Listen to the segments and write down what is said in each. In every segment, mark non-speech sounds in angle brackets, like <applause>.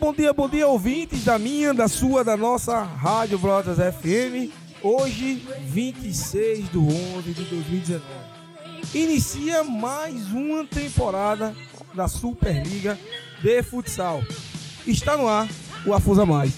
Bom dia, bom dia, ouvintes da minha, da sua, da nossa Rádio Brotas FM. Hoje, 26 de 11 de 2019. Inicia mais uma temporada da Superliga de Futsal. Está no ar o Afusa Mais.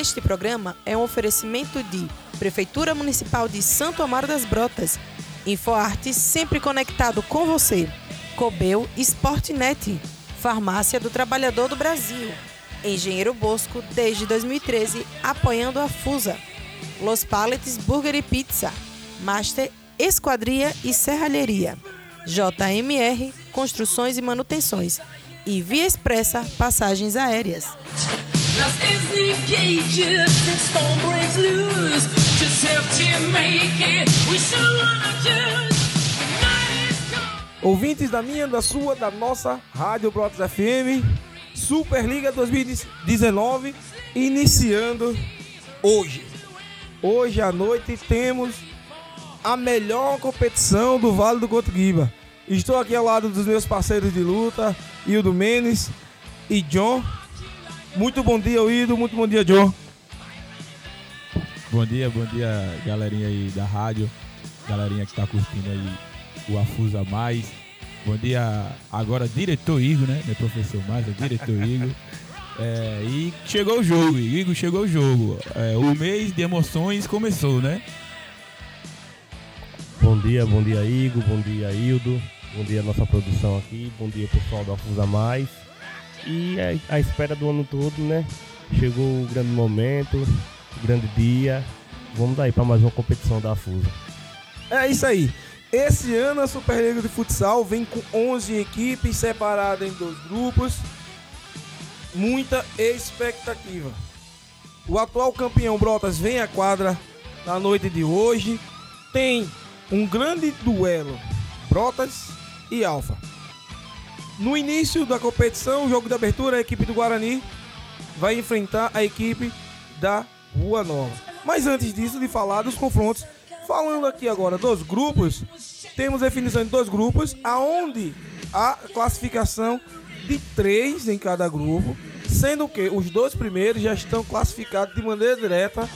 Este programa é um oferecimento de Prefeitura Municipal de Santo Amaro das Brotas, InfoArte sempre conectado com você, Cobel Sportnet, Farmácia do Trabalhador do Brasil, Engenheiro Bosco desde 2013 apoiando a FUSA, Los Paletes Burger e Pizza, Master Esquadria e Serralheria, JMR Construções e Manutenções. E Via Expressa Passagens Aéreas. Lost in cages and storm breaks loose. Just to make it. We so wanna. Ouvintes da minha, da sua, da nossa Rádio Brotas FM, Superliga 2019, iniciando hoje. Hoje à noite temos a melhor competição do Vale do Cotuguiba. Estou aqui ao lado dos meus parceiros de luta, Hildo Menes e John. Muito bom dia, Ido. Muito bom dia, John. Bom dia, bom dia, galerinha aí da rádio. Galerinha que tá curtindo aí o Afusa Mais. Bom dia, agora diretor Igor, né? Não é professor mais, é diretor <laughs> Igor. É, e chegou o jogo, Igor, chegou o jogo. É, o mês de emoções começou, né? Bom dia, bom dia, Igor. Bom dia, Hildo. Bom dia, nossa produção aqui. Bom dia, pessoal do Afusa Mais. E a, a espera do ano todo, né? Chegou o grande momento, o grande dia. Vamos daí para mais uma competição da FUSA. É isso aí. Esse ano a Superliga de Futsal vem com 11 equipes separadas em dois grupos. Muita expectativa. O atual campeão Brotas vem à quadra na noite de hoje. Tem um grande duelo Brotas e Alfa. No início da competição, o jogo de abertura, a equipe do Guarani vai enfrentar a equipe da Rua Nova. Mas antes disso, de falar dos confrontos, falando aqui agora dos grupos, temos definição de dois grupos, aonde a classificação de três em cada grupo, sendo que os dois primeiros já estão classificados de maneira direta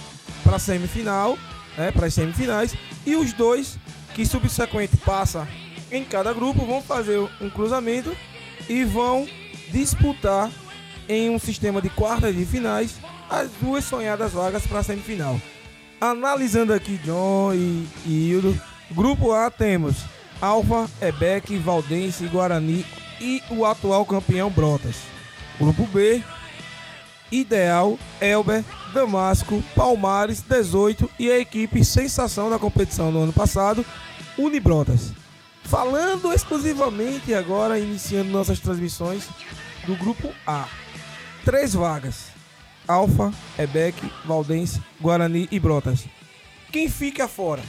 para a semifinal, né, para as semifinais, e os dois que subsequente passa em cada grupo vão fazer um cruzamento e vão disputar em um sistema de quartas de finais as duas sonhadas vagas para a semifinal. Analisando aqui John e, Hildo, grupo A temos Alfa, Ebec, Valdense, Guarani e o atual campeão Brotas. Grupo B, Ideal, Elber, Damasco, Palmares, 18 e a equipe sensação da competição do ano passado, Unibrotas. Falando exclusivamente agora, iniciando nossas transmissões do grupo A. Três vagas: Alfa, Ebec, Valdense, Guarani e Brotas. Quem fica fora?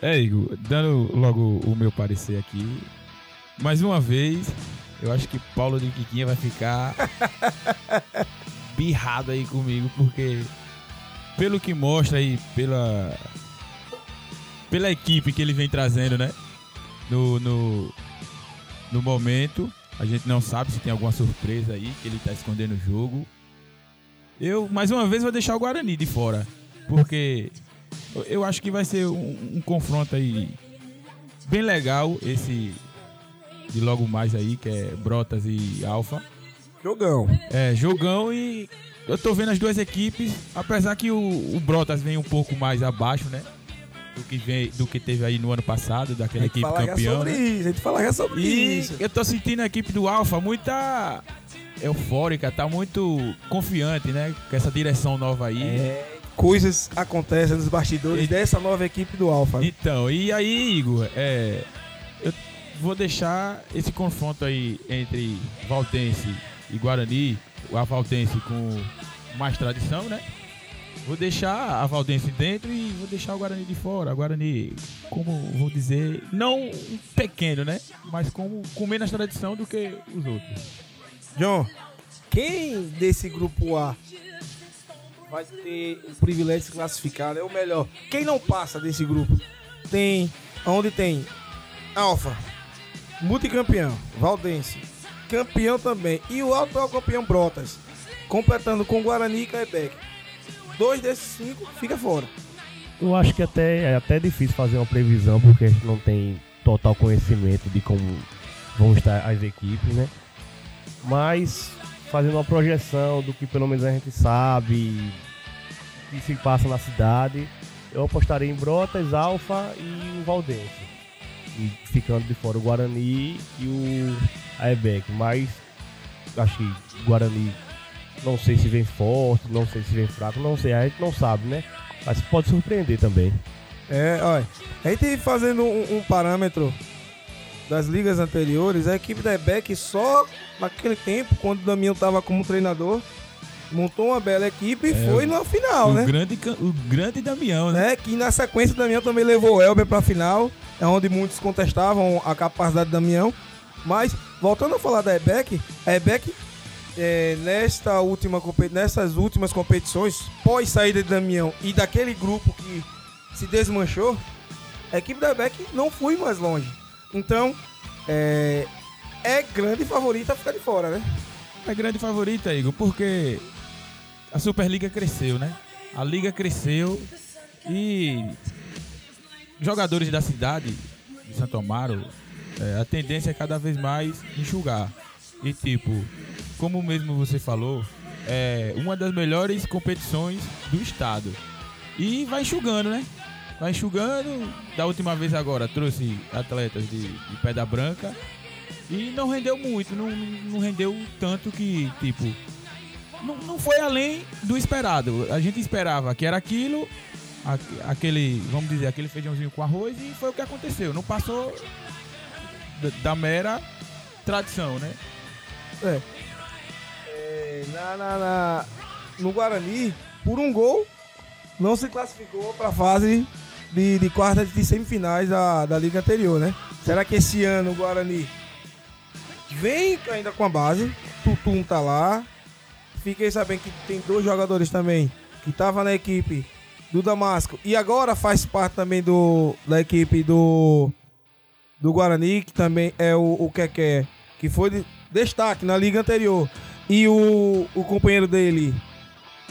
É, Igor, dando logo o meu parecer aqui. Mais uma vez, eu acho que Paulo de Quiquinha vai ficar <laughs> birrado aí comigo, porque pelo que mostra aí, pela pela equipe que ele vem trazendo, né? No, no, no momento. A gente não sabe se tem alguma surpresa aí que ele tá escondendo o jogo. Eu, mais uma vez, vou deixar o Guarani de fora. Porque eu acho que vai ser um, um confronto aí bem legal esse de logo mais aí, que é Brotas e Alfa. Jogão. É, jogão e eu tô vendo as duas equipes, apesar que o, o Brotas vem um pouco mais abaixo, né? Do que, vem, do que teve aí no ano passado, daquela equipe campeã. Sobre né? isso, a gente fala sobre e isso. Eu tô sentindo a equipe do Alfa muita eufórica, tá muito confiante, né? Com essa direção nova aí. É, coisas acontecem nos bastidores e... dessa nova equipe do Alfa. Né? Então, e aí, Igor, é, eu vou deixar esse confronto aí entre Valtense e Guarani, a Valtense com mais tradição, né? Vou deixar a Valdense dentro e vou deixar o Guarani de fora. O Guarani, como vou dizer, não pequeno, né? Mas como com menos tradição do que os outros. John, quem desse grupo A vai ter o privilégio de se classificar, é o melhor. Quem não passa desse grupo tem, onde tem Alfa, multicampeão, Valdense, campeão também e o atual campeão Brotas, completando com Guarani e Caebec. Dois desses cinco fica fora. Eu acho que até é até difícil fazer uma previsão porque a gente não tem total conhecimento de como vão estar as equipes, né? Mas fazendo uma projeção do que pelo menos a gente sabe que se passa na cidade, eu apostaria em Brotas, Alfa e o Valdense. E ficando de fora o Guarani e o Aebec. Mas acho que o Guarani não sei se vem forte, não sei se vem fraco, não sei, a gente não sabe, né? Mas pode surpreender também. É, olha, a gente fazendo um, um parâmetro das ligas anteriores, a equipe da EBEC só naquele tempo, quando o Damião estava como treinador, montou uma bela equipe e É, foi na final, o, né? grande, o grande Damião, né? né? Que na sequência o Damião também levou o Elber pra final, é onde muitos contestavam a capacidade do Damião. Mas, voltando a falar da EBEC, a EBEC, é, nesta última, nessas últimas competições, pós saída de Damião e daquele grupo que se desmanchou, a equipe da EBEC não foi mais longe. Então, é, é grande favorita ficar de fora, né? É grande favorita, Igor, porque a Superliga cresceu, né? A liga cresceu e jogadores da cidade de Santo Amaro, é, a tendência é cada vez mais enxugar. E tipo, como mesmo você falou, é uma das melhores competições do estado. E vai enxugando, né? Vai enxugando. Da última vez agora trouxe atletas de, de Pedra Branca e não rendeu muito, não, não rendeu tanto que, tipo, não, não foi além do esperado. A gente esperava que era aquilo, aque- aquele, vamos dizer, aquele feijãozinho com arroz e foi o que aconteceu. Não passou da, da mera tradição, né? É, na, na- na- no Guarani, por um gol, não se classificou para a fase de, de quartas de semifinais da, da liga anterior, né? Será que esse ano o Guarani vem ainda com a base? Tutum tá lá. Fiquei sabendo que tem dois jogadores também que estavam na equipe do Damasco e agora faz parte também do, da equipe do, do Guarani, que também é o, o Keké, que foi de destaque na liga anterior. E o, o companheiro dele,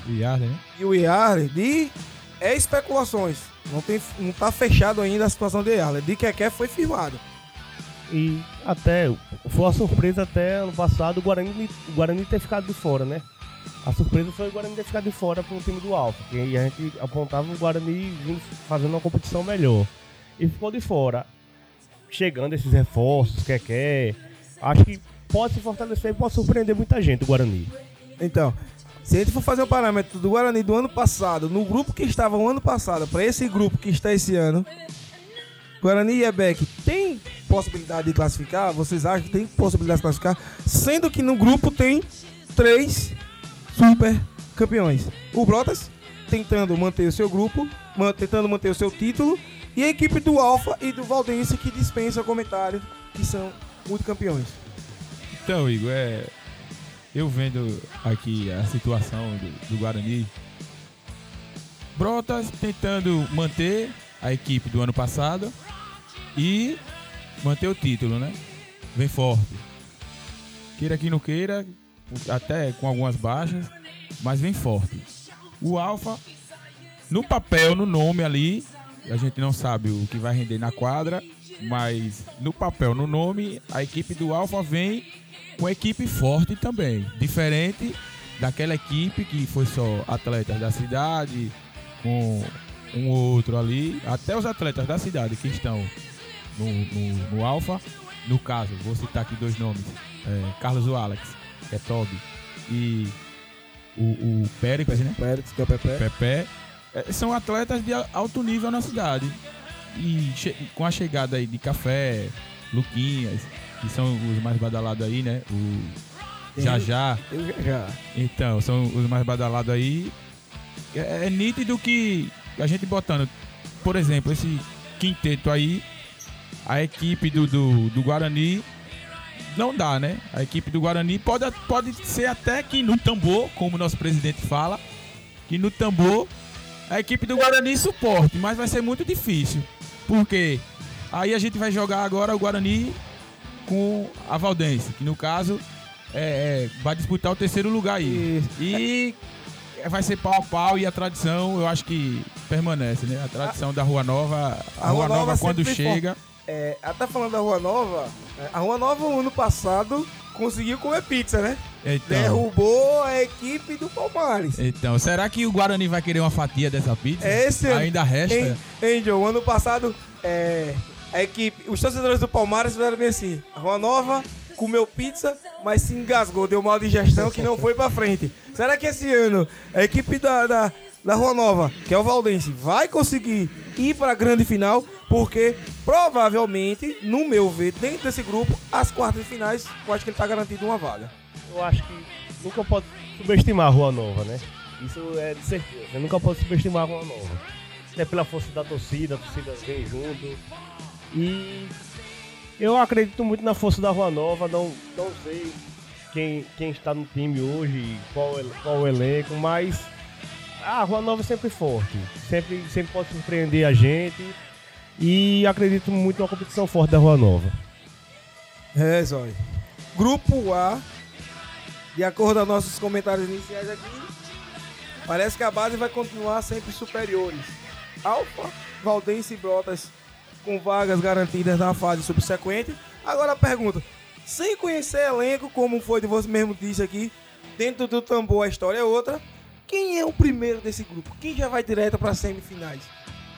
E Yarden, né? e o Yarley, de é especulações. Não, tem, não tá fechado ainda a situação de Yarley. De Keké foi firmado. E até foi uma surpresa até ano passado o Guarani, o Guarani ter ficado de fora, né? A surpresa foi o Guarani ter ficado de fora pro time do Alfa, que a gente apontava o Guarani fazendo uma competição melhor. E ficou de fora. Chegando esses reforços, quer. Acho que pode se fortalecer e pode surpreender muita gente o Guarani. Então, se a gente for fazer um parâmetro do Guarani do ano passado, no grupo que estava o ano passado, para esse grupo que está esse ano, Guarani e Ebec tem possibilidade de classificar? Vocês acham que tem possibilidade de classificar? Sendo que no grupo tem três super campeões. O Brotas tentando manter o seu grupo, tentando manter o seu título, e a equipe do Alfa e do Valdense que dispensa comentário, que são multicampeões. Então, Igor, é. Eu vendo aqui a situação do, do Guarani. Brotas tentando manter a equipe do ano passado e manter o título, né? Vem forte. Queira que não queira, até com algumas baixas, mas vem forte. O Alfa, no papel, no nome ali, a gente não sabe o que vai render na quadra, mas no papel, no nome, a equipe do Alfa vem com equipe forte também. Diferente daquela equipe que foi só atletas da cidade, com um ou outro ali, até os atletas da cidade que estão no, no, no Alfa. No caso, vou citar aqui dois nomes: é, Carlos o Alex, que é Toby, e o, o Péricles, né? Pérez, que é o Pepe. Pepe, eh, são atletas de alto nível na cidade. E com a chegada aí de Café, Luquinhas, que são os mais badalados aí, né? O já- já. Então, são os mais badalados aí. É, é nítido que a gente botando, por exemplo, esse quinteto aí, a equipe do, do, do Guarani não dá, né? A equipe do Guarani pode, pode ser até que no tambor, como o nosso presidente fala, que no tambor a equipe do Guarani suporte, mas vai ser muito difícil. Porque aí a gente vai jogar agora o Guarani com a Valdense, que no caso é, é, vai disputar o terceiro lugar aí. E vai ser pau a pau e a tradição, eu acho que permanece, né? A tradição da Rua Nova, a, A Rua Rua Nova, Nova quando chega, É, até falando da Rua Nova, é, a Rua Nova, o ano passado, conseguiu comer pizza, né? Então, Derrubou a equipe do Palmares. então, será que o Guarani vai querer uma fatia dessa pizza? Esse Ainda resta? Angel, ano passado, é, a equipe, os torcedores do Palmares fizeram bem assim. A Rua Nova comeu pizza, mas se engasgou, deu mal de gestão que não foi pra frente. Será que esse ano a equipe da, da, da Rua Nova, que é o Valdense, vai conseguir ir pra grande final? Porque provavelmente, no meu ver, dentro desse grupo, as quartas de finais, eu acho que ele tá garantido uma vaga. Eu acho que nunca pode subestimar a Rua Nova, né? Isso é de certeza. Você nunca pode subestimar a Rua Nova. É pela força da torcida, a torcida vem junto. E eu acredito muito na força da Rua Nova, não, não sei quem, quem está no time hoje, qual, qual o elenco, mas a Rua Nova é sempre forte. Sempre, sempre pode surpreender a gente. E acredito muito na competição forte da Rua Nova. É, Zói. Grupo A, de acordo com nossos comentários iniciais aqui, parece que a base vai continuar sempre superiores. Alfa, Valdense e Brotas com vagas garantidas na fase subsequente. Agora a pergunta, sem conhecer elenco, como foi de você mesmo disse aqui, dentro do tambor a história é outra, quem é o primeiro desse grupo? Quem já vai direto para as semifinais?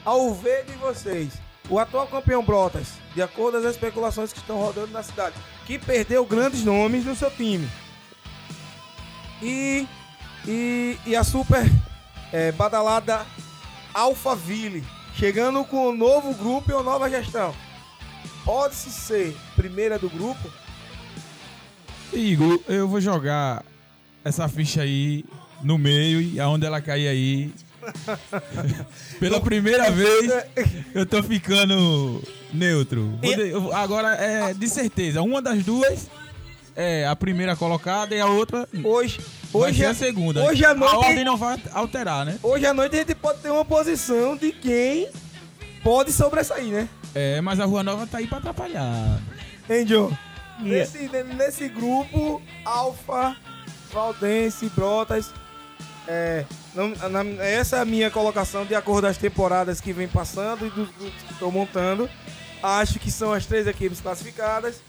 Ao ver de vocês, o atual campeão Brotas, de acordo com as especulações que estão rodando na cidade, que perdeu grandes nomes no seu time. E, e, e a super é, badalada Alphaville, chegando com um novo grupo e uma nova gestão. Pode-se ser primeira do grupo? Igor, eu vou jogar essa ficha aí no meio e aonde ela cair aí. <laughs> Pela primeira vez, eu tô ficando neutro. Vou agora é de certeza, uma das duas é a primeira colocada e a outra Hoje, vai hoje, ser é- a segunda. hoje à a noite- ordem não vai alterar, né? hoje à noite a gente pode ter uma posição de quem pode sobressair, né? É, mas a Rua Nova tá aí pra atrapalhar. Angel, E- nesse, nesse grupo, Alfa, Valdense, Brotas, é, não- na- essa é a minha colocação de acordo com as temporadas que vem passando e dos grupos que estou montando. Acho que são as três equipes classificadas.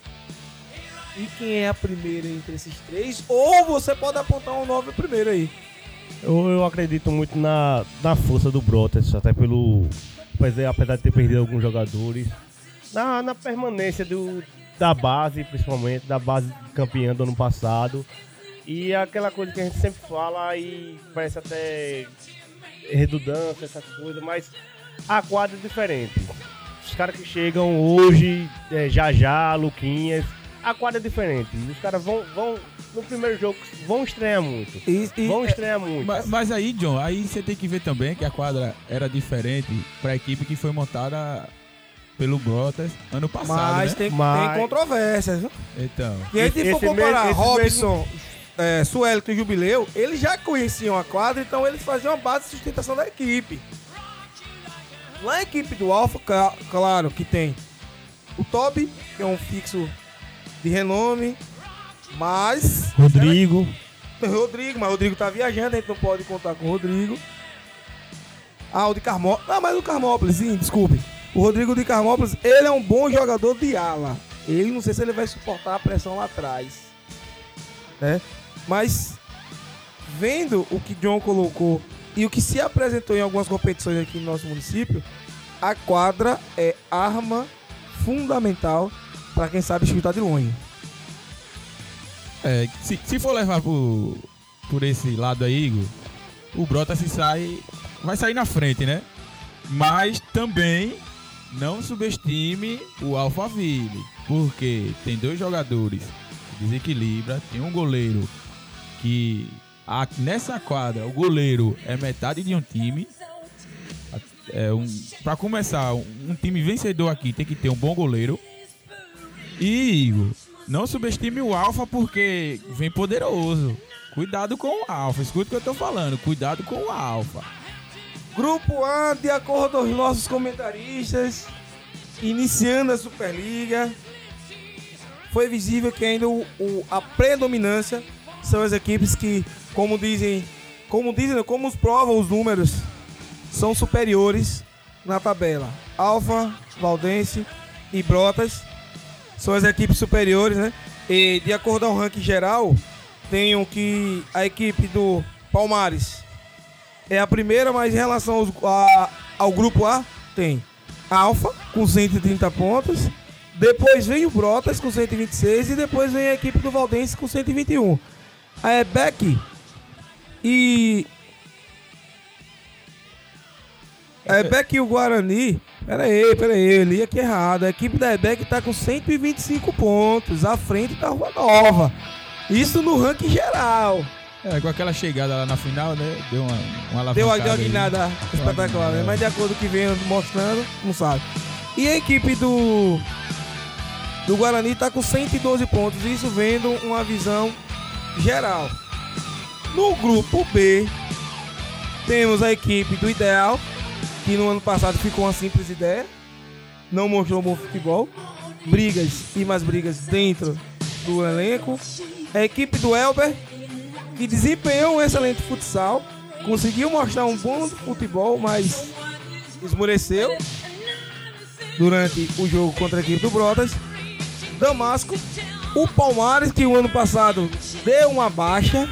E quem é a primeira entre esses três? Ou você pode apontar um nove primeiro aí. Eu, eu acredito muito na, na força do Brotas, até pelo. Apesar, apesar de ter perdido alguns jogadores. Na, na permanência do, da base, principalmente, da base campeã do ano passado. E aquela coisa que a gente sempre fala e parece até redundância, essas coisas, mas a quadra é diferente. Os caras que chegam hoje, é, já já, Luquinhas, a quadra é diferente. Os caras vão, vão, no primeiro jogo, vão estranhar muito. E, e- Vão estranhar muito. Mas, mas aí, John, aí você tem que ver também que a quadra era diferente pra equipe que foi montada pelo Brotas ano passado, mas né? tem, Mas- tem controvérsias, viu? Então, E aí, se for comparar mesmo- Robson, é, Suelito e Jubileu, eles já conheciam a quadra, então eles faziam a base de sustentação da equipe. Na equipe do Alfa, claro que tem o Toby, que é um fixo de renome, mas. Rodrigo. <laughs> Rodrigo, mas o Rodrigo tá viajando, a gente não pode contar com o Rodrigo. Ah, o de Carmópolis. Ah, mas o Carmópolis, sim, desculpe. O Rodrigo de Carmópolis, ele é um bom jogador de ala. Ele não sei se ele vai suportar a pressão lá atrás. Né? Mas vendo o que John colocou e o que se apresentou em algumas competições aqui no nosso município, a quadra é arma fundamental para quem sabe chutar de longe. é, se, se for levar por, por esse lado aí, Igor, o Brotas se sai, vai sair na frente, né? Mas também não subestime o Alphaville, porque tem dois jogadores que desequilibra, tem um goleiro que a- nessa quadra o goleiro é metade de um time. É um, para começar, um time vencedor aqui tem que ter um bom goleiro. E Igor, não subestime o Alfa porque vem poderoso. Cuidado com o Alfa. Escuta o que eu tô falando. Cuidado com o Alfa. Grupo A, de acordo aos nossos comentaristas, iniciando a Superliga, foi visível que ainda o, o- a predominância são as equipes que, como dizem, como dizem, como os provam os números, são superiores na tabela. Alfa, Valdense e Brotas são as equipes superiores, né? E de acordo ao ranking geral, tenho que a equipe do Palmares é a primeira, mas em relação aos- a- ao grupo A, tem Alfa com 130 pontos. Depois vem o Brotas com 126 e depois vem a equipe do Valdense com 121. A Ebec e. A Ebec e o Guarani. Pera aí, pera aí, eu li aqui errado. A equipe da Ebec tá com 125 pontos, à frente da Rua Nova. Isso no ranking geral. É, com aquela chegada lá na final, né? Deu uma, uma Deu uma, alavancada deu uma guinada espetacular, né? Mas de acordo com o que vem mostrando, não sabe. E a equipe do do Guarani tá com 112 pontos, isso vendo uma visão geral. No grupo B, temos a equipe do Ideal, que no ano passado ficou uma simples ideia, não mostrou bom futebol, brigas e mais brigas dentro do elenco. A equipe do Elber, que desempenhou um excelente futsal, conseguiu mostrar um bom futebol, mas esmoreceu durante o jogo contra a equipe do Brotas. Damasco, o Palmares, que o ano passado deu uma baixa,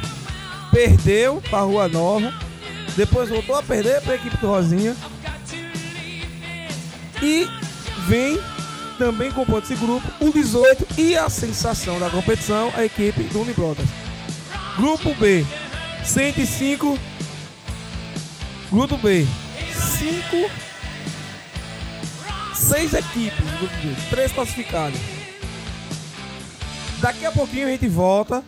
perdeu para a Rua Nova, depois voltou a perder para a equipe do Rosinha. E vem também compondo esse grupo o 18 e a sensação da competição, a equipe do Unibrotas. Grupo B, 105. Grupo B, 5. 6 equipes grupo B, 3 classificados. Daqui a pouquinho a gente volta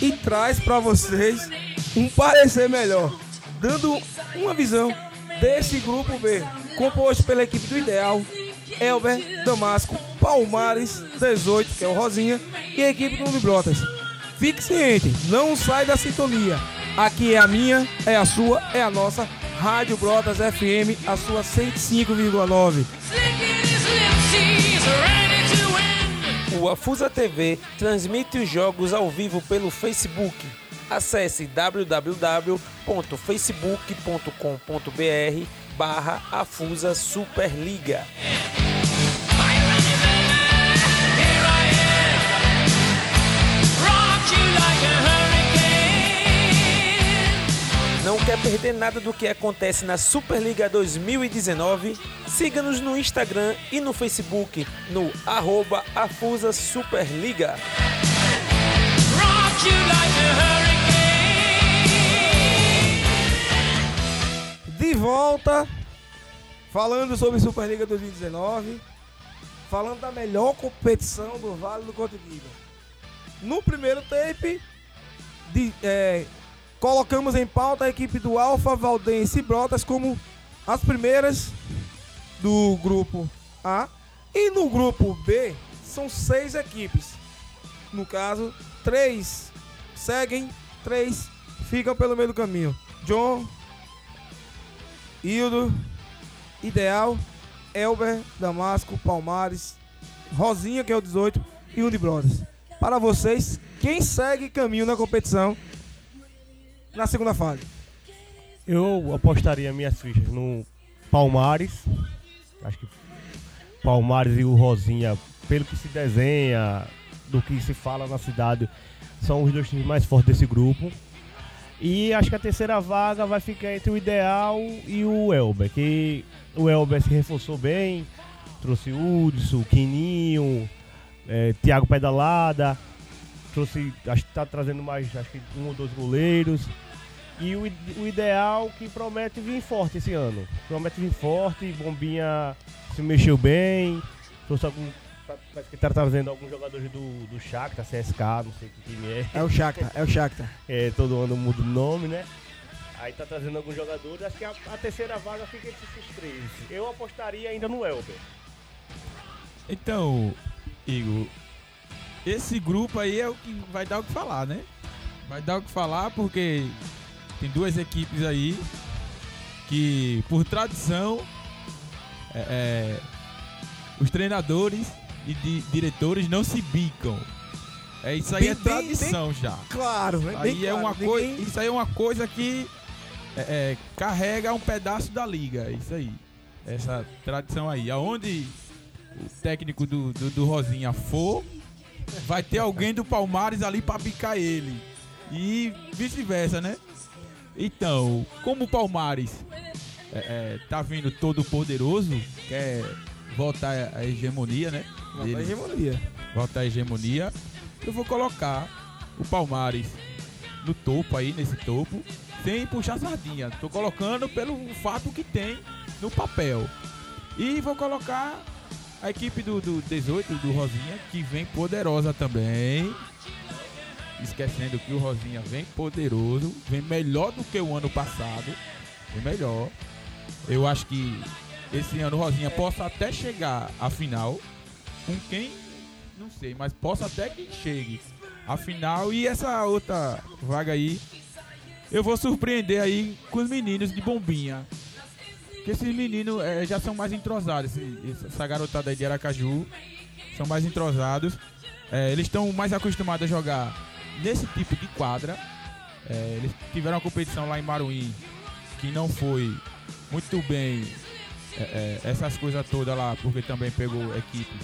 e traz para vocês um parecer melhor, dando uma visão desse grupo B, composto pela equipe do Ideal, Elber, Damasco, Palmares, 18, que é o Rosinha, e a equipe do Unibrotas. Fique ciente, não sai da sintonia. Aqui é a minha, é a sua, é a nossa Rádio Brotas FM, a sua 105,9. O Afusa TV transmite os jogos ao vivo pelo Facebook. Acesse www.facebook.com.br barra Afusa Superliga. Não quer perder nada do que acontece na Superliga 2019? Siga-nos no Instagram e no Facebook no arroba Afusa Superliga. De volta, falando sobre Superliga 2019, falando da melhor competição do Vale do Cotidiano. No primeiro tape, de- é, colocamos em pauta a equipe do Alfa, Valdense e Brotas como as primeiras do grupo A. E no grupo B, são seis equipes. No caso, três seguem, três ficam pelo meio do caminho. John, Hildo, Ideal, Elber, Damasco, Palmares, Rosinha, que é o 18, e Unibrothers. Para vocês, quem segue caminho na competição na segunda fase? Eu apostaria minhas fichas no Palmares. Acho que Palmares e o Rosinha, pelo que se desenha, do que se fala na cidade, são os dois times mais fortes desse grupo. E acho que a terceira vaga vai ficar entre o Ideal e o Elber, que o Elber se reforçou bem, trouxe Hudson, Quininho, eh, Thiago Pedalada, trouxe, acho que tá trazendo mais, acho que um ou dois goleiros. E o, o ideal que promete vir forte esse ano. Promete vir forte, Bombinha se mexeu bem, trouxe algum. Parece que tá trazendo alguns jogadores do, do Shakhtar, CSK, não sei que time é. É o Shakhtar, é o Shakhtar. É, todo ano muda o nome, né? Aí tá trazendo alguns jogadores, acho que a, a terceira vaga fica entre esses três. Eu apostaria ainda no Elber. Então, Igor, esse grupo aí é o que vai dar o que falar, né? Vai dar o que falar porque tem duas equipes aí que, por tradição, é, é, os treinadores e di- diretores não se bicam. É, isso aí Bem- é bem- tradição já. Claro? Bem Aí é claro, uma coisa, isso aí é uma coisa que é, é, carrega um pedaço da liga, é isso aí. Essa tradição aí. Aonde o técnico do, do, do Rosinha for, vai ter alguém do Palmares ali pra bicar ele. E vice-versa, né? Então, como o Palmares é, é, tá vindo todo poderoso, quer voltar à hegemonia, né? Uma dele hegemonia. voltar à hegemonia, eu vou colocar o Palmares no topo aí, nesse topo, sem puxar sardinha. Tô colocando pelo fato que tem no papel. E vou colocar a equipe do, do 18, do Rosinha, que vem poderosa também. Esquecendo que o Rosinha vem poderoso, vem melhor do que o ano passado. Vem melhor. Eu acho que esse ano Rosinha possa até chegar à final. Com quem não sei, mas posso até que chegue a final e essa outra vaga aí. Eu vou surpreender aí com os meninos de bombinha. Porque esses meninos eh, já são mais entrosados. esse- essa garotada aí de Aracaju são mais entrosados. Eh, eles estão mais acostumados a jogar nesse tipo de quadra. Eh, eles tiveram uma competição lá em Maruim que não foi muito bem. Eh, eh, essas coisas todas lá, porque também pegou equipe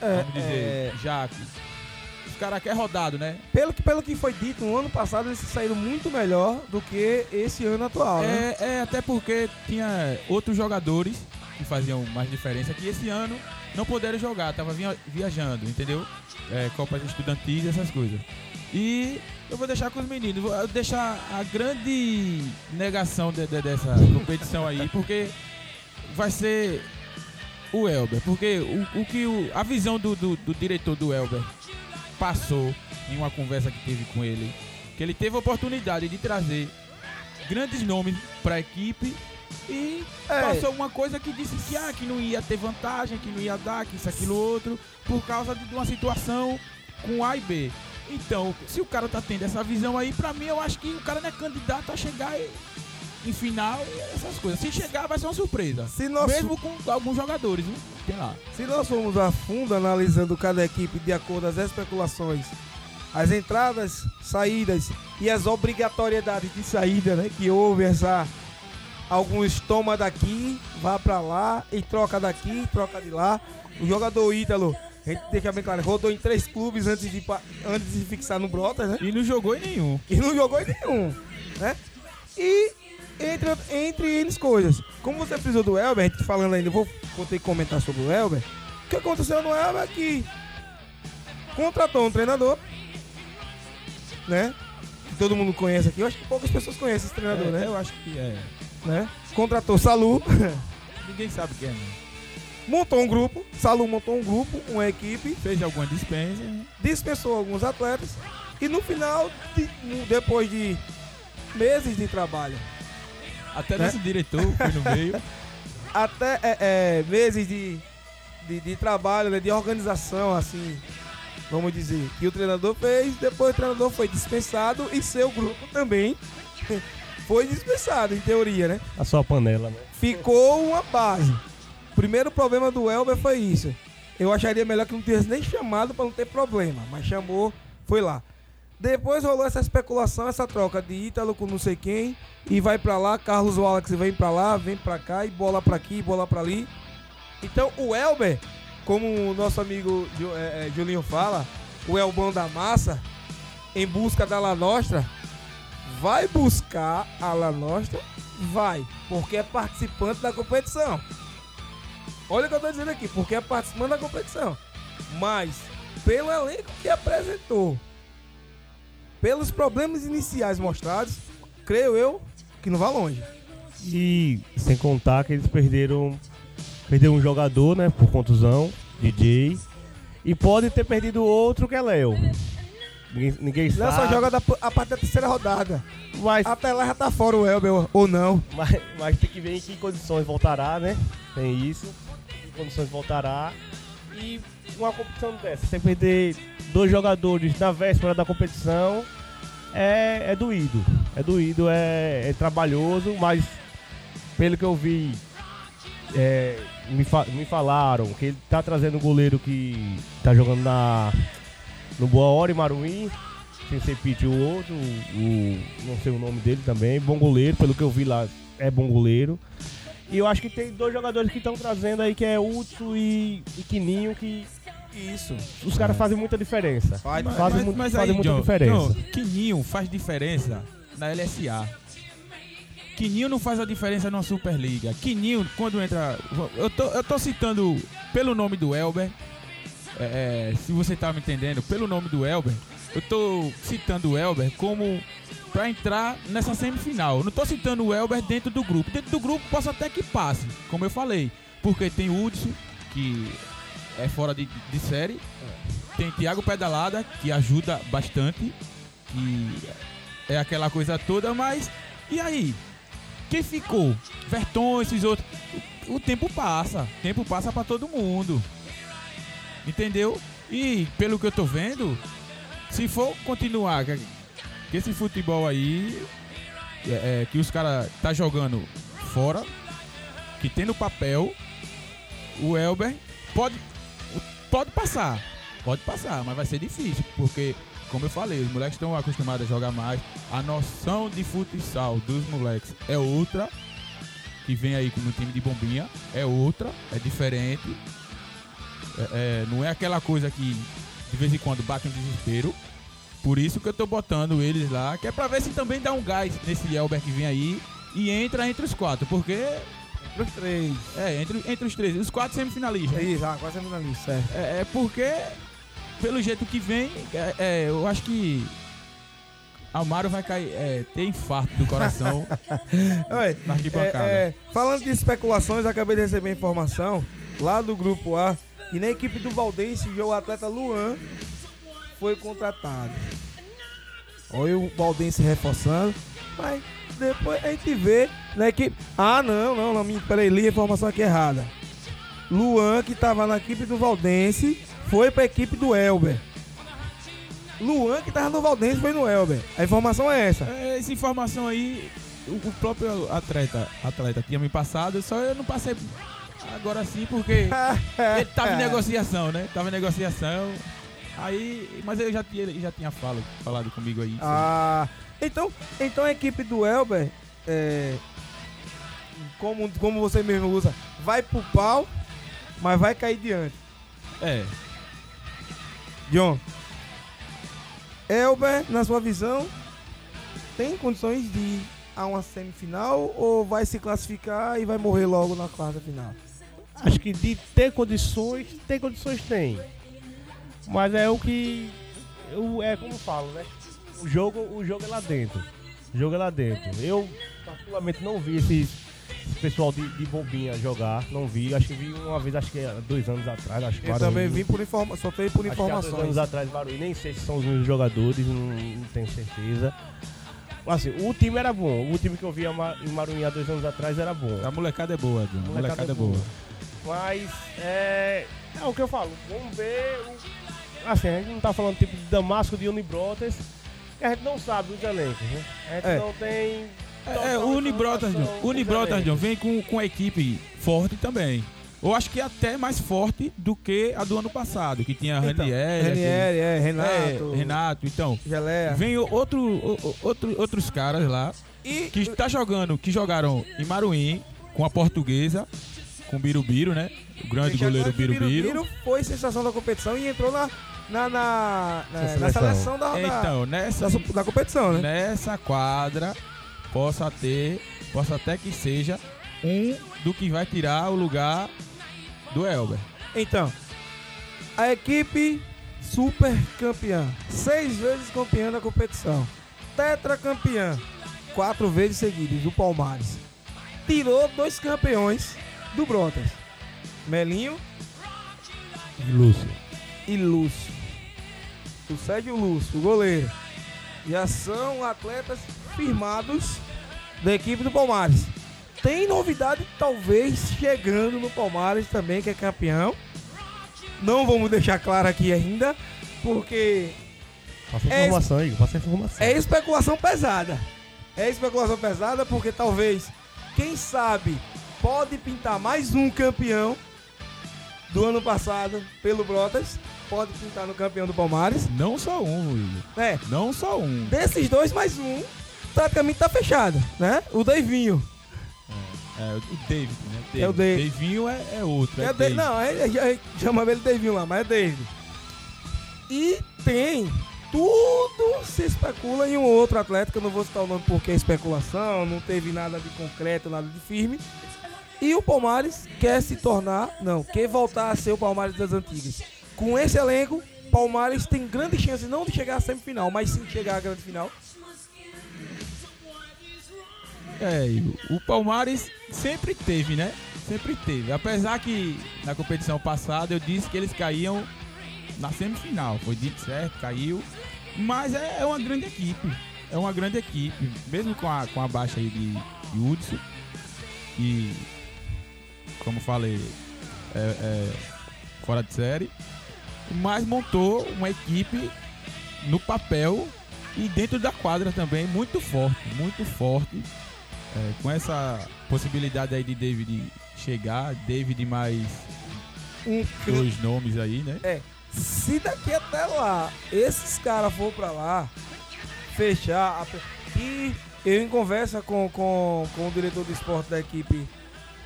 É, vamos dizer, é, já que os caras querem rodado, né? pelo, que, pelo que foi dito, no ano passado eles saíram muito melhor do que esse ano atual, né? É, é até porque tinha outros jogadores que faziam mais diferença que esse ano não puderam jogar, tava via- viajando, entendeu? É, Copas estudantis, essas coisas. E eu vou deixar com os meninos, vou deixar a grande negação de- de- dessa competição aí, porque vai ser o Elber. Porque o, o que o, a visão do, do, do diretor do Elber passou em uma conversa que teve com ele, que ele teve a oportunidade de trazer grandes nomes para a equipe e É. passou uma coisa que disse que, ah, que não ia ter vantagem, que não ia dar, que isso, aquilo, outro, por causa de uma situação com A e B. Então, se o cara tá tendo essa visão aí, pra mim eu acho que o cara não é candidato a chegar em, em final e essas coisas. Se chegar, vai ser uma surpresa. Se nós, Mesmo com alguns jogadores, viu? Tem lá. se nós formos a fundo analisando cada equipe de acordo as especulações, as entradas, saídas e as obrigatoriedades de saída, né? Que houve essa. Alguns toma daqui, vá pra lá e troca daqui, troca de lá. O jogador Ítalo, a gente deixa bem claro, rodou em três clubes antes de, antes de fixar no Brotas, né? E não jogou em nenhum. e não jogou em nenhum, né? E entre, entre eles coisas, como você frisou do Elber, falando ainda, eu vou, vou ter que comentar sobre o Elber. O que aconteceu no Elber é que contratou um treinador, né? Que todo mundo conhece aqui. Eu acho que poucas pessoas conhecem esse treinador, É, né? Eu acho que é. né? Contratou Salu, <laughs> Ninguém sabe quem é. né? montou um grupo, Salu montou um grupo, uma equipe, Fez alguma dispensa. dispensou alguns atletas e no final, depois de meses de trabalho, Até Né? nosso diretor foi no meio. <laughs> até é, é, meses de, de, de trabalho, né, de organização, assim, vamos dizer, que o treinador fez, depois o treinador foi dispensado e seu grupo também <laughs> foi dispensado, em teoria, né? A sua panela, né? Ficou uma base. O primeiro problema do Elber foi isso. Eu acharia melhor que não tivesse nem chamado para não ter problema, mas chamou, foi lá. Depois rolou essa especulação, essa troca de Ítalo com não sei quem, e vai pra lá, Carlos Wallace vem pra lá, vem pra cá, e bola pra aqui, bola pra ali. Então o Elber, como o nosso amigo é, é, Julinho fala, o Elbão da massa, em busca da La Nostra, vai buscar a La Nostra? Vai, porque é participante da competição. Olha o que eu tô dizendo aqui, porque é participante da competição. Mas, pelo elenco que apresentou, pelos problemas iniciais mostrados, creio eu que não vai longe. E sem contar que eles perderam perderam um jogador, né, por contusão, DJ, e pode ter perdido outro que é Léo. Ninguém, ninguém Léo sabe. só joga da, a parte da terceira rodada. mas, Até lá já tá fora o Elber, ou não. mas, mas tem que ver em que condições voltará, né? Tem isso. Em que condições voltará. E uma competição dessa, sem perder dois jogadores na véspera da competição, é, é doído. É doído, é, é trabalhoso, mas pelo que eu vi, é, me, fa- me falaram que ele tá trazendo um goleiro que tá jogando na no Boa Hora e Maruim, sem ser Pete o outro, o, não sei o nome dele também, bom goleiro, pelo que eu vi lá, é bom goleiro. E eu acho que tem dois jogadores que estão trazendo aí, que é Hudson e, e Quininho, que Isso. os caras fazem muita diferença. Faz, Mas, Fazem mas- muito- mas fazem aí, muita John, diferença. John, Quininho faz diferença na LSA. Quininho não faz a diferença na Superliga. Quininho, quando entra. Eu tô, eu tô citando pelo nome do Elber. é, é, se você tá me entendendo, pelo nome do Elber, eu tô citando o Elber como pra entrar nessa semifinal. Eu não tô citando o Elber dentro do grupo. Dentro do grupo posso até que passe, como eu falei. Porque tem o Hudson, que é fora de, de série. Tem Thiago Pedalada, que ajuda bastante. Que é aquela coisa toda, mas. E aí? Quem ficou? Verton, esses outros. O, o tempo passa. O tempo passa pra todo mundo. Entendeu? E pelo que eu tô vendo, se for continuar que esse futebol aí, é, é, que os caras tá jogando fora, que tem no papel, o Elber pode, pode passar. Pode passar, mas vai ser difícil, porque, como eu falei, os moleques estão acostumados a jogar mais. A noção de futsal dos moleques é outra, que vem aí no time de bombinha, é outra, é diferente. É, é, não é aquela coisa que de vez em quando bate um desespero. Por isso que eu tô botando eles lá, que é pra ver se também dá um gás nesse Elber que vem aí e entra entre os quatro, porque Os três. é, entre, entre os três, os quatro semifinalistas. Isso, ah, quase semifinalista, certo. É, é porque, pelo jeito que vem, é, é, eu acho que Amaro vai cair, é, ter infarto do coração <laughs> Olha, na arquibancada. É, é, falando de especulações, acabei de receber informação lá do grupo A que na equipe do Valdense o atleta Luan foi contratado. Olha o Valdense reforçando, mas depois a gente vê na equipe. Ah, não, não, não, me- peraí, li a informação aqui errada. Luan, que estava na equipe do Valdense, foi para a equipe do Elber. Luan, que estava no Valdense, foi no Elber. A informação é essa. É, essa informação aí, o, próprio atleta, atleta tinha me passado, só eu não passei agora sim porque <laughs> ele tava em negociação, né? Tava em negociação. Aí, mas eu já tinha, ele já tinha falo, falado comigo aí. Ah, então, então a equipe do Elber, é, como, como você mesmo usa, vai pro pau, mas vai cair diante. É, John, Elber, na sua visão, tem condições de ir a uma semifinal ou vai se classificar e vai morrer logo na quarta final? Acho que de ter condições, ter condições tem. Mas é o que. Eu, é como eu falo, né? O jogo, o jogo é lá dentro. O jogo é lá dentro. Eu, particularmente, não vi esse, esse pessoal de, de bombinha jogar. Não vi. Acho que vi uma vez, acho que há dois anos atrás. Acho que Eu também vim por informação, só veio por há dois informações. anos atrás, Barueri. Nem sei se são os mesmos jogadores, não, não tenho certeza. Assim, o time era bom. O time que eu vi em Maruim há dois anos atrás era bom. a molecada é boa, John. A molecada é boa. Mas é, é o que eu falo. Vamos ver. o- assim, a gente não tá falando tipo de Damasco de Unibrotas. Que A gente não sabe os elencos, né? A gente É. não tem. É, é, o Unibrotas, Unibrotas, vem com, com a equipe forte também. Eu acho que até mais forte do que a do ano passado, que tinha Então, Ranieri, Ranieri, é, Renato, é, Renato. Então, Geleia. vem outro, outro, outros caras lá E que está jogando, que jogaram em Maruim com a portuguesa, com o Birubiru, né? O grande goleiro Birubiru. Birubiru foi sensação da competição e entrou na, na, na, na, na seleção. seleção da, da, Então, nessa, da, da competição, né? nessa quadra, possa ter, possa até que seja um do que vai tirar o lugar do Elber. Então, a equipe super campeã, seis vezes campeã da competição, tetracampeã, quatro vezes seguidas, do Palmares. Tirou dois campeões do Brotas, Melinho Lúcio. e Lúcio. O Sérgio Lúcio, o goleiro. Já são atletas firmados da equipe do Palmares. Tem novidade, talvez, chegando no Palmares também, que é campeão. Não vamos deixar claro aqui ainda, porque Passa É informação, Igor. Passa informação. É especulação pesada. É especulação pesada porque talvez, quem sabe, pode pintar mais um campeão do ano passado pelo Brotas. Pode pintar no campeão do Palmares. Não só um, Igor. É, Não só um. desses dois, mais um, praticamente tá fechado, né? O Davinho. É, o David, né? É o David. Davinho é, é outro. É É, David. David. Não, é, é, é, chamava ele Davinho lá, mas é David. E tem tudo se especula em um outro atleta, que eu não vou citar o nome porque é especulação, não teve nada de concreto, nada de firme. E o Palmares quer se tornar, não, quer voltar a ser o Palmares das antigas. Com esse elenco, Palmares tem grande chance não de chegar à semifinal, mas sim de chegar à grande final. É. O Palmares sempre teve, né? Sempre teve. Apesar que na competição passada eu disse que eles caíam na semifinal. Foi dito certo, caiu. Mas é, é uma grande equipe. É uma grande equipe. Mesmo com a, com a baixa aí de, de Hudson. E, como falei, é, é fora de série. Mas montou uma equipe no papel e dentro da quadra também muito forte. Muito forte. É, com essa possibilidade aí de David chegar, David mais Um dois nomes aí, né? se daqui até lá esses caras for pra lá fechar a... e eu em conversa com, com, com o diretor de esporte da equipe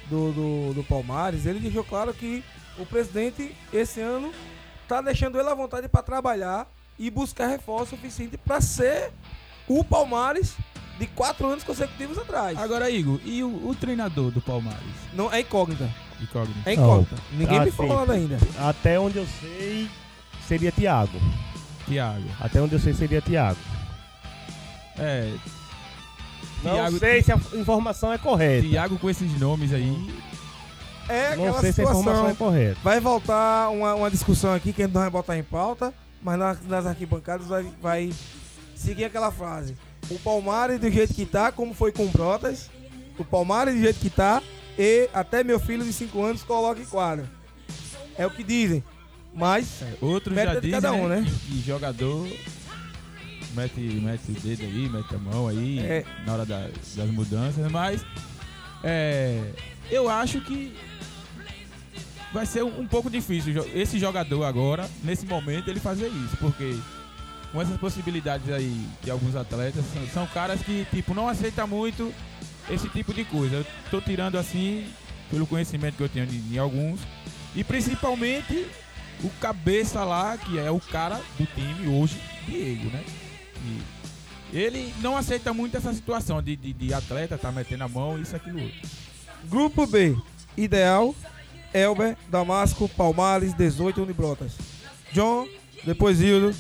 do, do, do Palmares, ele deixou claro que o presidente esse ano tá deixando ele à vontade para trabalhar e buscar reforço suficiente para ser o Palmares de quatro anos consecutivos atrás. Agora, Igor, e o, o treinador do Palmares? Não é incógnita. Incógnito. É incógnita. Ninguém Ah, me falou nada ainda. Até onde eu sei, seria Thiago. Thiago. Até onde eu sei, seria Thiago. É, Não Thiago- sei se a informação é correta. Thiago com esses nomes aí. É Não aquela sei se a informação situação. é correta. Vai voltar uma, uma discussão aqui que a gente não vai botar em pauta, mas nas, nas arquibancadas vai, vai seguir aquela frase. O Palmares do jeito que tá, como foi com o Brotas, o Palmares do jeito que tá, e até meu filho de 5 anos coloca em quadra. É o que dizem. Mas, Outros Mérito já dizem cada um, né, né? que, jogador mete, mete o dedo aí, mete a mão aí É. na hora da- das mudanças, mas é, eu acho que vai ser um, um pouco difícil esse jogador agora, nesse momento, ele fazer isso, porque com essas possibilidades aí de alguns atletas, são, são caras que tipo não aceitam muito esse tipo de coisa. Eu tô tirando assim pelo conhecimento que eu tenho de alguns e principalmente o cabeça lá, que é o cara do time hoje, Diego, né? E ele não aceita muito essa situação de, de, de atleta tá metendo a mão, isso, aquilo, outro. Grupo B, Ideal, Elber, Damasco, Palmares, 18 Unibrotas. John, depois Hildo.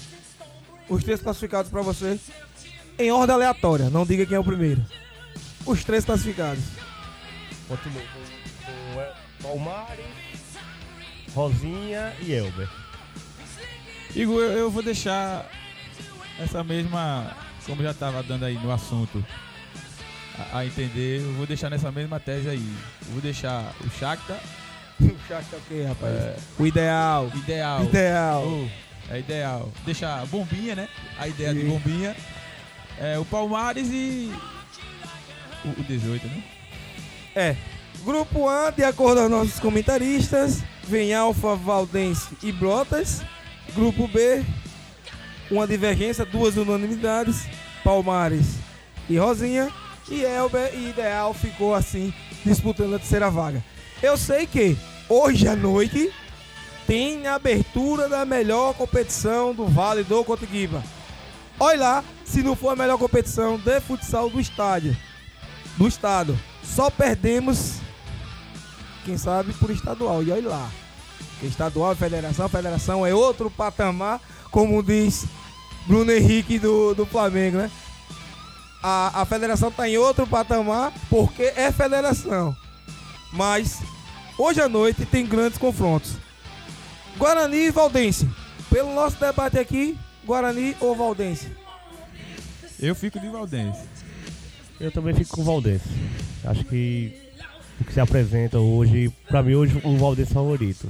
Os três classificados pra você. Em ordem aleatória, não diga quem é o primeiro. Os três classificados. Continua Palmares, Rosinha e Elber. Igor, eu, eu vou deixar essa mesma, como já tava dando aí no assunto, a, a entender, eu vou deixar nessa mesma tese aí. Eu vou deixar o Shakhtar, O Shakhtar o quê, rapaz? é, O ideal. ideal. Ideal. Oh, é ideal. Deixar bombinha, né? A ideia de Sim. bombinha. É, o Palmares e. O, o 18, né? É. Grupo A, de acordo com os nossos comentaristas, vem Alfa, Valdense e Brotas. Grupo B, uma divergência, duas unanimidades, Palmares e Rosinha. E Elber e Ideal ficou assim, disputando a terceira vaga. Eu sei que hoje à noite tem a abertura da melhor competição do Vale do Cotigiba. Olha lá, se não for a melhor competição de futsal do estádio. Do estado. Só perdemos, quem sabe, por estadual. E olha lá. Estadual é federação, federação é outro patamar, como diz Bruno Henrique do, do Flamengo, né? A, a federação tá em outro patamar porque é federação. Mas hoje à noite tem grandes confrontos. Guarani e Valdense. Pelo nosso debate aqui, Guarani ou Valdense? Eu fico de Valdense. Eu também fico com o Valdense. Acho que o que se apresenta hoje, pra mim hoje o Valdense favorito.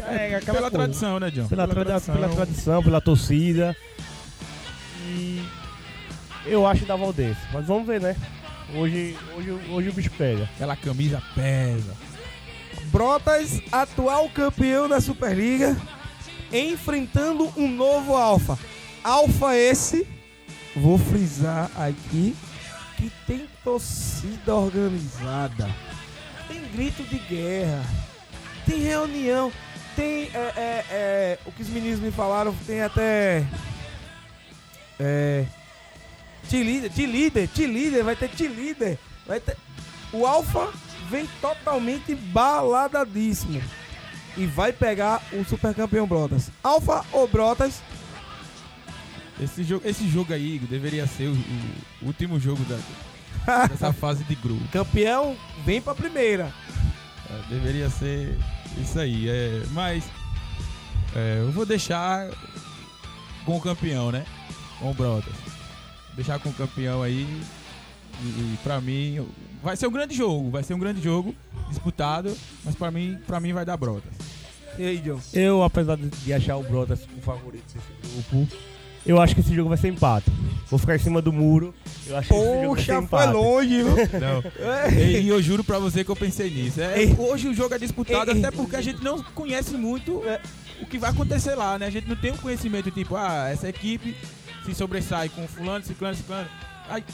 É, aquela Pela coisa. tradição, né, John? Pela, tradi- pela tradição, pela torcida. Eu acho da Valdense. Mas vamos ver, né? Hoje, hoje, hoje o bicho pega. Aquela camisa pesa. Brotas, atual campeão da Superliga, enfrentando um novo Alfa. Alfa esse, vou frisar aqui, que tem torcida organizada, tem grito de guerra, tem reunião, tem é, é, é, o que os meninos me falaram, tem até é, T-líder, T-líder, T-líder, vai ter T-líder, vai ter o Alfa vem totalmente baladadíssimo e vai pegar o super campeão Brotas. Alfa ou Brotas? Esse jogo, esse jogo aí deveria ser o, o último jogo da, <laughs> dessa fase de grupo. Campeão vem pra primeira. É, deveria ser isso aí. É, mas é, eu vou deixar com o campeão, né? Com o Brotas. Deixar com o campeão aí. E, e pra mim vai ser um grande jogo. Vai ser um grande jogo disputado. Mas pra mim, pra mim vai dar Brotas. E aí, John? Eu, apesar de achar o Brotas o favorito desse grupo, eu acho que esse jogo vai ser empate. Vou ficar em cima do muro. Eu acho que esse jogo vai ser Poxa, foi empate. longe, viu? Não. E eu juro pra você que eu pensei nisso. É, Ei. hoje o jogo é disputado Ei. até porque a gente não conhece muito É. o que vai acontecer lá, né? A gente não tem um conhecimento tipo, ah, essa equipe se sobressai com fulano, ciclano, ciclano.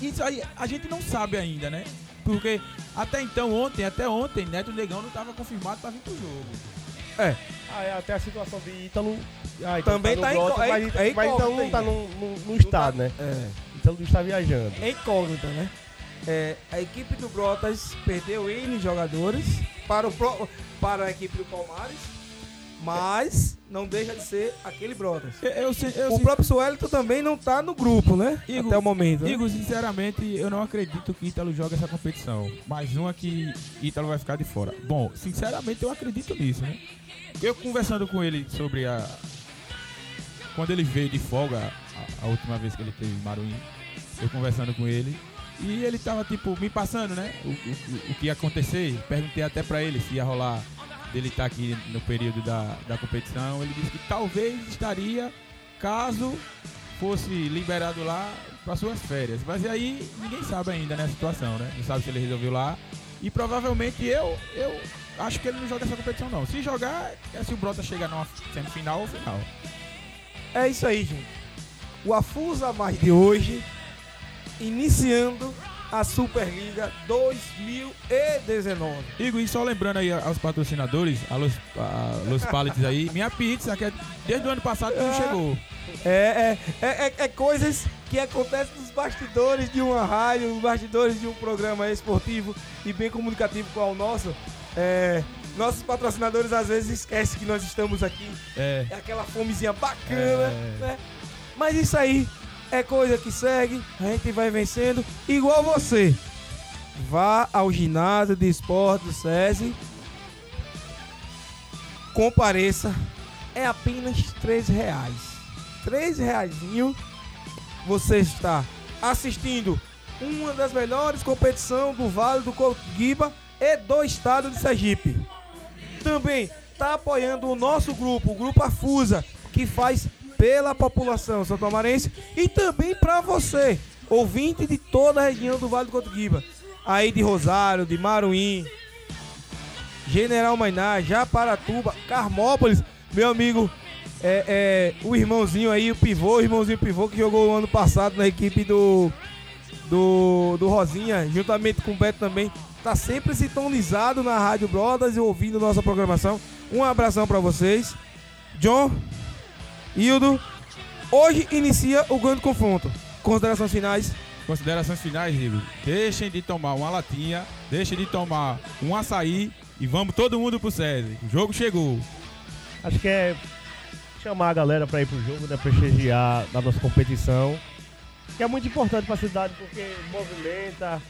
Isso aí a gente não sabe ainda, né? Porque até então, ontem, até ontem, Neto Negão não estava confirmado pra vir pro jogo. Ah, é, até a situação de Ítalo. Ah, Também no tá incó- é- mas, é mas Ítalo não tá no, no, no estado, né? É. Ítalo não está viajando. É incógnita, né? É, a equipe do Brotas perdeu N jogadores para, o pro- para a equipe do Palmares, mas não deixa de ser aquele Brotas. Eu, eu, eu, O próprio Suelito também não tá no grupo, né? Igor, Até o momento. né? Digo, sinceramente, eu não acredito que Ítalo joga essa competição. Mais uma que Ítalo vai ficar de fora. Bom, sinceramente, eu acredito nisso, né? Eu conversando com ele sobre a. Quando ele veio de folga, a, a última vez que ele teve em Maruim, eu conversando com ele. E ele tava, tipo, me passando, né? O, o- o que ia acontecer. Perguntei até pra ele se ia rolar dele estar aqui no período da, da competição. Ele disse que talvez estaria caso fosse liberado lá para suas férias. Mas aí ninguém sabe ainda né, a situação, né? Não sabe se ele resolveu lá. E provavelmente eu, eu acho que ele não joga essa competição não. Se jogar, é se o Brota chegar numa semifinal ou final. É isso aí, gente. O Afusa Mais de hoje, iniciando a Superliga 2019. Igor, e só lembrando aí aos patrocinadores, a Los, a Los Pallets aí, minha pizza, que é desde o ano passado que não chegou. É, é, é, é- é coisas que acontecem nos bastidores de uma rádio, nos bastidores de um programa esportivo e bem comunicativo como o nosso. É, nossos patrocinadores às vezes esquecem que nós estamos aqui. É, É aquela fomezinha bacana, É. né? Mas isso aí é coisa que segue, a gente vai vencendo. Igual você. Vá ao ginásio de esporte do SESI. Compareça. É apenas 3 reais. 3 reais. Você está assistindo uma das melhores competições do Vale do Coquiba e do estado de Sergipe também está apoiando o nosso grupo, o Grupo Afusa, que faz pela população santomarense e também para você, ouvinte de toda a região do Vale do Cotuguiba, aí de Rosário, de Maruim, General Mainá, Japaratuba, Carmópolis, meu amigo, é, é, o irmãozinho aí, o pivô, o irmãozinho pivô que jogou ano passado na equipe do, do, do Rosinha, juntamente com o Beto também, tá sempre sintonizado na Rádio Brothers e ouvindo nossa programação. Um abração para vocês. John, Hildo, hoje inicia o grande confronto. Considerações finais. considerações finais, Igor. Deixem de tomar uma latinha, deixem de tomar um açaí e vamos todo mundo pro SESI. O jogo chegou. Acho que é chamar a galera para ir pro jogo, né? Prestigiar da nossa competição. Que é muito importante para a cidade porque movimenta.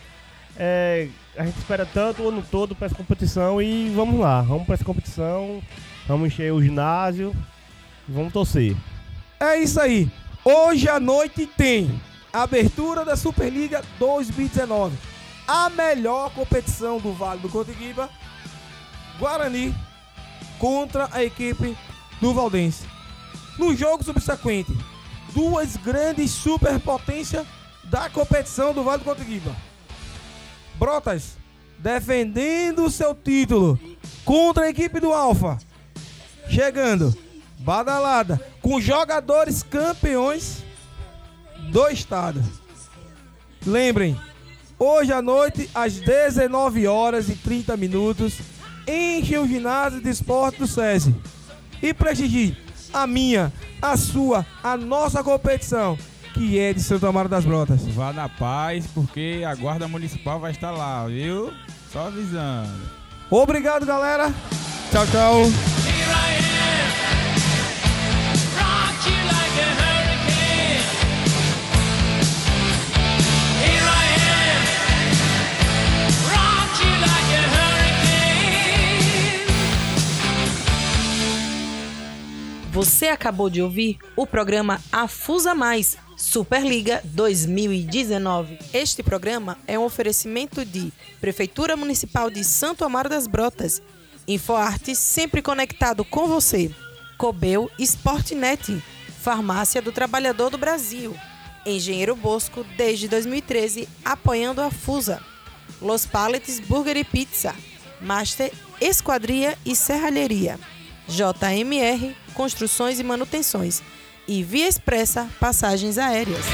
é, a gente espera tanto o ano todo para essa competição e vamos lá, vamos para essa competição, vamos encher o ginásio vamos torcer. É isso aí. Hoje à noite tem abertura da Superliga 2019. A melhor competição do Vale do Cotuguiba. Guarani contra a equipe do Valdense. No jogo subsequente, duas grandes superpotências da competição do Vale do Cotigiba. Brotas defendendo seu título contra a equipe do Alfa. Chegando, badalada, com jogadores campeões do estado. Lembrem, hoje à noite, às 19 horas e 30 minutos, enche o ginásio de esporte do SESI. E prestigie a minha, a sua, a nossa competição, que é de Santo Amaro das Brotas. Vá na paz, porque a guarda municipal vai estar lá, viu? Só avisando. Obrigado, galera. Tchau, tchau. Você acabou de ouvir o programa Afusa Mais Superliga 2019. Este programa é um oferecimento de Prefeitura Municipal de Santo Amaro das Brotas, InfoArte sempre conectado com você, Cobel Sportnet, Farmácia do Trabalhador do Brasil, Engenheiro Bosco desde 2013 apoiando a Fusa, Los Paletes Burger e Pizza, Master Esquadria e Serralheria. JMR Construções e Manutenções e Via Expressa Passagens Aéreas.